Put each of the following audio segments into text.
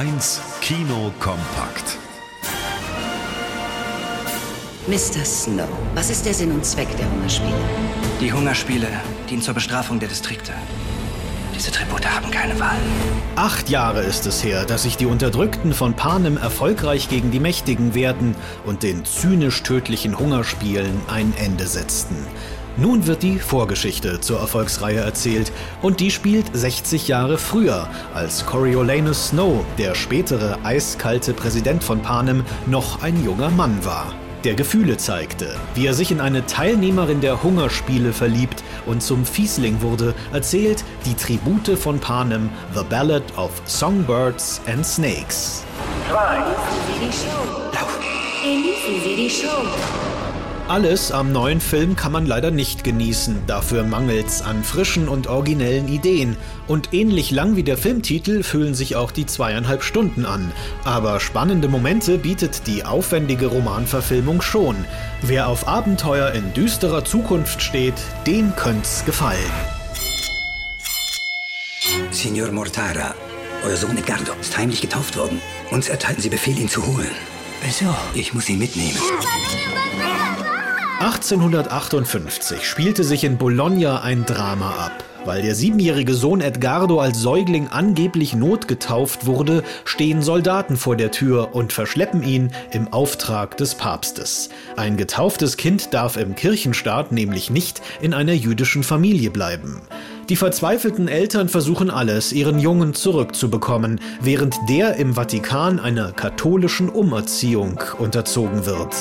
1 Kino kompakt. Mr. Snow, was ist der Sinn und Zweck der Hungerspiele? Die Hungerspiele dienen zur Bestrafung der Distrikte. Diese Tribute haben keine Wahl. Acht Jahre ist es her, dass sich die Unterdrückten von Panem erfolgreich gegen die Mächtigen wehrten und den zynisch tödlichen Hungerspielen ein Ende setzten. Nun wird die Vorgeschichte zur Erfolgsreihe erzählt und die spielt 60 Jahre früher, als Coriolanus Snow, der spätere eiskalte Präsident von Panem, noch ein junger Mann war der Gefühle zeigte, wie er sich in eine Teilnehmerin der Hungerspiele verliebt und zum Fiesling wurde, erzählt die Tribute von Panem The Ballad of Songbirds and Snakes. Show. Lauf. Genießen die Show. Alles am neuen Film kann man leider nicht genießen, dafür mangelt's an frischen und originellen Ideen. Und ähnlich lang wie der Filmtitel fühlen sich auch die zweieinhalb Stunden an. Aber spannende Momente bietet die aufwendige Romanverfilmung schon. Wer auf Abenteuer in düsterer Zukunft steht, dem könnt's gefallen. Signor Mortara, euer Sohn Edgardo ist heimlich getauft worden. Uns erteilten Sie Befehl, ihn zu holen. Wieso? Ich muss ihn mitnehmen. 1858 spielte sich in Bologna ein Drama ab. Weil der siebenjährige Sohn Edgardo als Säugling angeblich notgetauft wurde, stehen Soldaten vor der Tür und verschleppen ihn im Auftrag des Papstes. Ein getauftes Kind darf im Kirchenstaat nämlich nicht in einer jüdischen Familie bleiben. Die verzweifelten Eltern versuchen alles, ihren Jungen zurückzubekommen, während der im Vatikan einer katholischen Umerziehung unterzogen wird.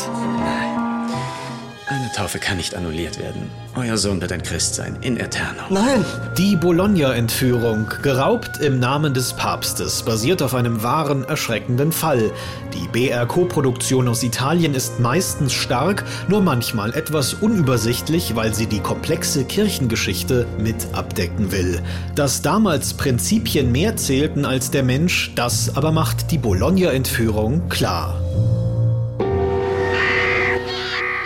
Eine Taufe kann nicht annulliert werden. Euer Sohn wird ein Christ sein, in Eterno. Nein! Die Bologna-Entführung, geraubt im Namen des Papstes, basiert auf einem wahren, erschreckenden Fall. Die BR-Co-Produktion aus Italien ist meistens stark, nur manchmal etwas unübersichtlich, weil sie die komplexe Kirchengeschichte mit abdecken will. Dass damals Prinzipien mehr zählten als der Mensch, das aber macht die Bologna-Entführung klar.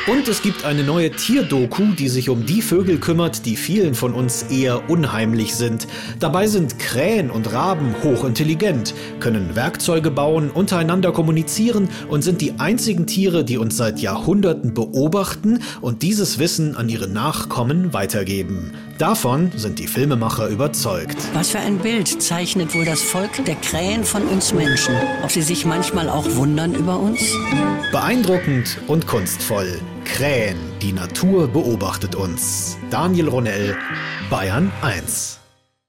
Und es gibt eine neue Tierdoku, die sich um die Vögel kümmert, die vielen von uns eher unheimlich sind. Dabei sind Krähen und Raben hochintelligent, können Werkzeuge bauen, untereinander kommunizieren und sind die einzigen Tiere, die uns seit Jahrhunderten beobachten und dieses Wissen an ihre Nachkommen weitergeben. Davon sind die Filmemacher überzeugt. Was für ein Bild zeichnet wohl das Volk der Krähen von uns Menschen? Ob sie sich manchmal auch wundern über uns? Beeindruckend und kunstvoll. Krähen, die Natur beobachtet uns. Daniel Ronell, Bayern 1.